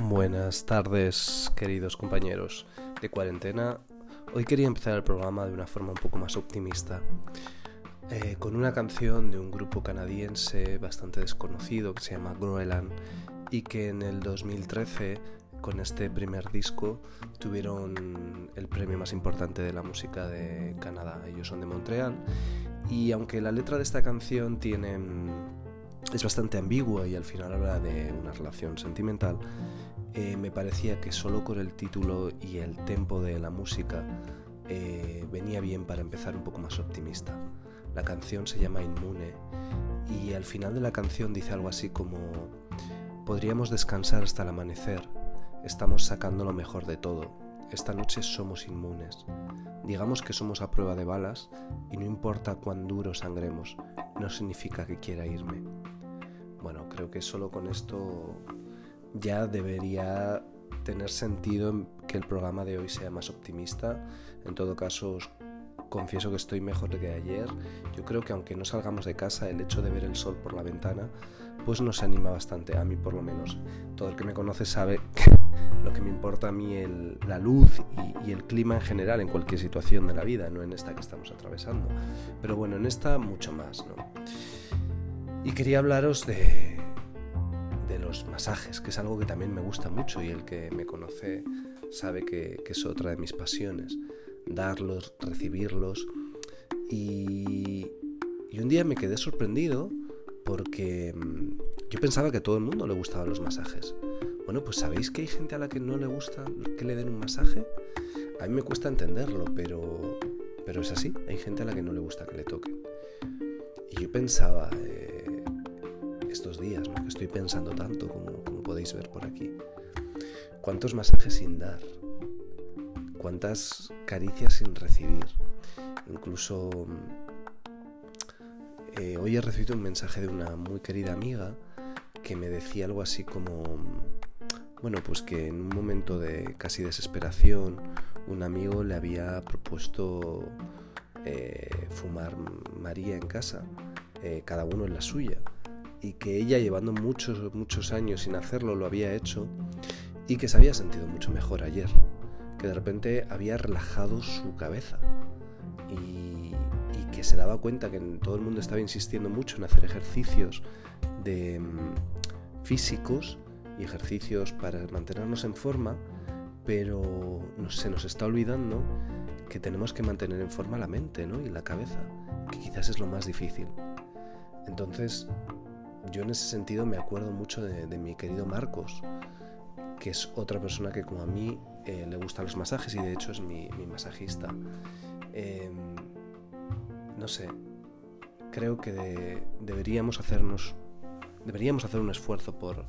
Buenas tardes, queridos compañeros de cuarentena. Hoy quería empezar el programa de una forma un poco más optimista, eh, con una canción de un grupo canadiense bastante desconocido que se llama Groenland y que en el 2013, con este primer disco, tuvieron el premio más importante de la música de Canadá. Ellos son de Montreal y aunque la letra de esta canción tiene es bastante ambigua y al final habla de una relación sentimental, eh, me parecía que solo con el título y el tempo de la música eh, venía bien para empezar un poco más optimista. La canción se llama Inmune y al final de la canción dice algo así como podríamos descansar hasta el amanecer, estamos sacando lo mejor de todo, esta noche somos inmunes. Digamos que somos a prueba de balas y no importa cuán duro sangremos, no significa que quiera irme. Bueno, creo que solo con esto ya debería tener sentido que el programa de hoy sea más optimista. En todo caso, os confieso que estoy mejor que ayer. Yo creo que aunque no salgamos de casa, el hecho de ver el sol por la ventana, pues nos anima bastante, a mí por lo menos. Todo el que me conoce sabe que lo que me importa a mí es la luz y, el clima en general en cualquier situación de la vida, no en esta que estamos atravesando. Pero bueno, en esta mucho más, ¿no? Y quería hablaros de, de los masajes, que es algo que también me gusta mucho y el que me conoce sabe que, que es otra de mis pasiones. Darlos, recibirlos. Y, y un día me quedé sorprendido porque mm, yo pensaba que a todo el mundo le gustaban los masajes. Bueno, pues ¿sabéis que hay gente a la que no le gusta que le den un masaje? A mí me cuesta entenderlo, pero, pero es así. Hay gente a la que no le gusta que le toquen. Y yo pensaba, eh, estos días, ¿no? que estoy pensando tanto, como, como podéis ver por aquí, ¿cuántos masajes sin dar? ¿Cuántas caricias sin recibir? Incluso eh, hoy he recibido un mensaje de una muy querida amiga que me decía algo así como, bueno, pues que en un momento de casi desesperación un amigo le había propuesto eh, fumar María en casa, eh, cada uno en la suya, y que ella llevando muchos, muchos años sin hacerlo lo había hecho y que se había sentido mucho mejor ayer, que de repente había relajado su cabeza y, y que se daba cuenta que todo el mundo estaba insistiendo mucho en hacer ejercicios de, mm, físicos y ejercicios para mantenernos en forma, pero se nos está olvidando que tenemos que mantener en forma la mente ¿no? y la cabeza, que quizás es lo más difícil. Entonces, yo en ese sentido me acuerdo mucho de, mi querido Marcos, que es otra persona que como a mí eh, le gustan los masajes y de hecho es mi, masajista. Eh, no sé, creo que de, deberíamos hacernos, deberíamos hacer un esfuerzo por,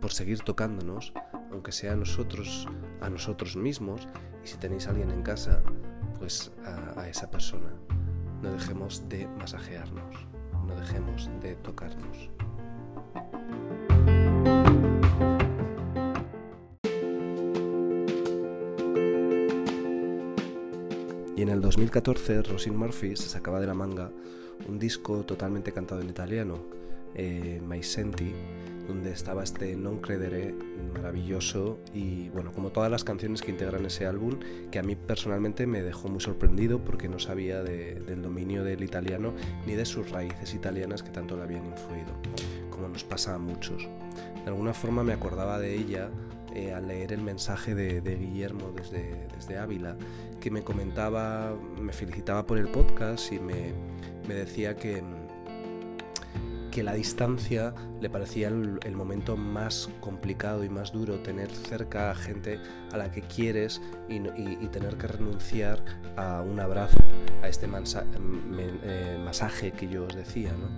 por seguir tocándonos, aunque sea a nosotros, a nosotros mismos, y si tenéis a alguien en casa, pues a, esa persona. No dejemos de masajearnos, no dejemos de tocarnos. Y en el 2014 Rosin Murphy se sacaba de la manga un disco totalmente cantado en italiano, eh, My Senti, donde estaba este Non Credere maravilloso y bueno, como todas las canciones que integran ese álbum, que a mí personalmente me dejó muy sorprendido porque no sabía de, del dominio del italiano ni de sus raíces italianas que tanto le habían influido, como nos pasa a muchos. De alguna forma me acordaba de ella eh, al leer el mensaje de, de Guillermo desde, desde, Ávila, que me comentaba, me felicitaba por el podcast y me, me decía que, que, la distancia le parecía el, el, momento más complicado y más duro, tener cerca a gente a la que quieres y, y, y tener que renunciar a un abrazo, a este mansa, me, eh, masaje que yo os decía. ¿no?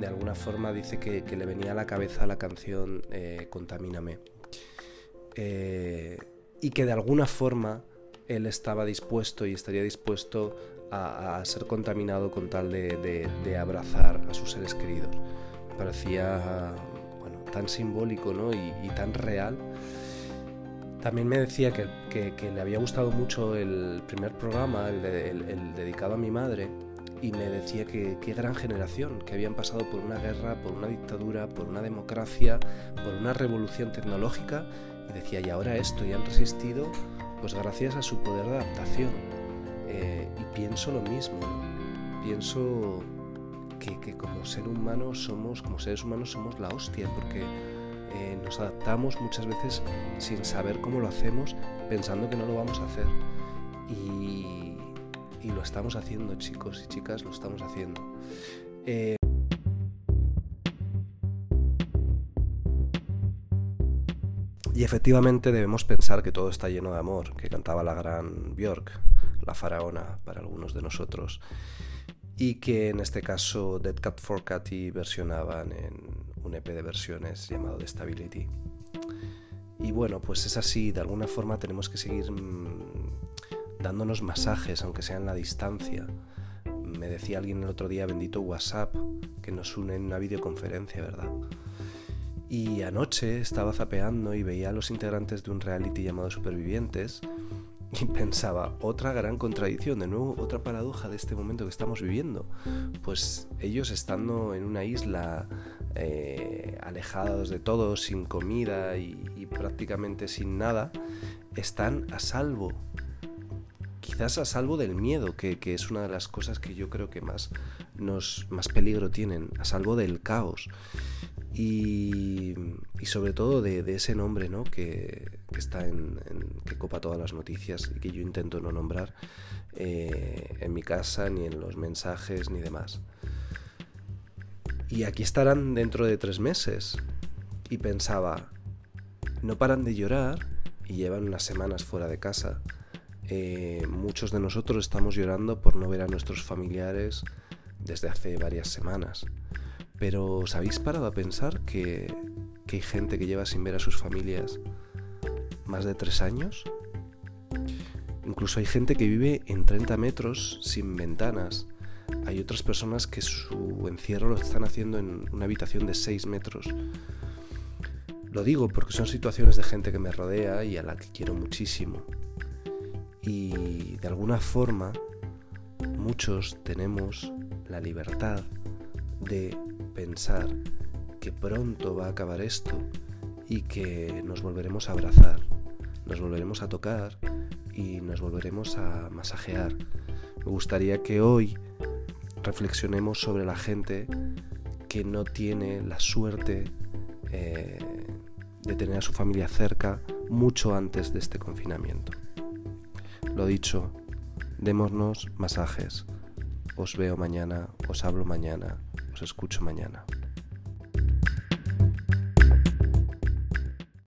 De alguna forma dice que, que, le venía a la cabeza la canción eh, Contamíname eh, y que de alguna forma él estaba dispuesto y estaría dispuesto a, a ser contaminado con tal de, de, de, abrazar a sus seres queridos. Parecía bueno, tan simbólico ¿no? y, y, tan real. También me decía que, que, que, le había gustado mucho el primer programa, el, de, el, el dedicado a mi madre, y me decía que qué gran generación, que habían pasado por una guerra, por una dictadura, por una democracia, por una revolución tecnológica, y decía, y ahora esto, y han resistido, pues gracias a su poder de adaptación. Eh, y pienso lo mismo, pienso que, como ser humano somos, como seres humanos somos la hostia, porque eh, nos adaptamos muchas veces sin saber cómo lo hacemos, pensando que no lo vamos a hacer. Y, lo estamos haciendo, chicos y chicas, lo estamos haciendo. Eh, y efectivamente debemos pensar que todo está lleno de amor, que cantaba la gran Björk, la faraona para algunos de nosotros y que en este caso Dead Cat for Cathy versionaban en un EP de versiones llamado The Stability. Y bueno, pues es así, de alguna forma tenemos que seguir mm, dándonos masajes, aunque sea en la distancia. Me decía alguien el otro día, bendito WhatsApp, que nos une en una videoconferencia, ¿verdad? Y anoche estaba zapeando y veía a los integrantes de un reality llamado Supervivientes y pensaba, otra gran contradicción, de nuevo otra paradoja de este momento que estamos viviendo. Pues ellos estando en una isla eh, alejados de todo, sin comida y, prácticamente sin nada, están a salvo. Quizás a salvo del miedo, que, que, es una de las cosas que yo creo que más, nos, más peligro tienen, a salvo del caos y, sobre todo de, ese nombre ¿no? que, está en, que copa todas las noticias y que yo intento no nombrar eh, en mi casa ni en los mensajes ni demás. Y aquí estarán dentro de tres meses. Y pensaba, no paran de llorar y llevan unas semanas fuera de casa. Eh, muchos de nosotros estamos llorando por no ver a nuestros familiares desde hace varias semanas. Pero ¿os habéis parado a pensar que, hay gente que lleva sin ver a sus familias más de tres años? Incluso hay gente que vive en 30 metros sin ventanas. Hay otras personas que su encierro lo están haciendo en una habitación de 6 metros. Lo digo porque son situaciones de gente que me rodea y a la que quiero muchísimo. Y de alguna forma muchos tenemos la libertad de pensar que pronto va a acabar esto y que nos volveremos a abrazar, nos volveremos a tocar y nos volveremos a masajear. Me gustaría que hoy reflexionemos sobre la gente que no tiene la suerte eh, de tener a su familia cerca mucho antes de este confinamiento. Lo dicho, démonos masajes. Os veo mañana, os hablo mañana, os escucho mañana.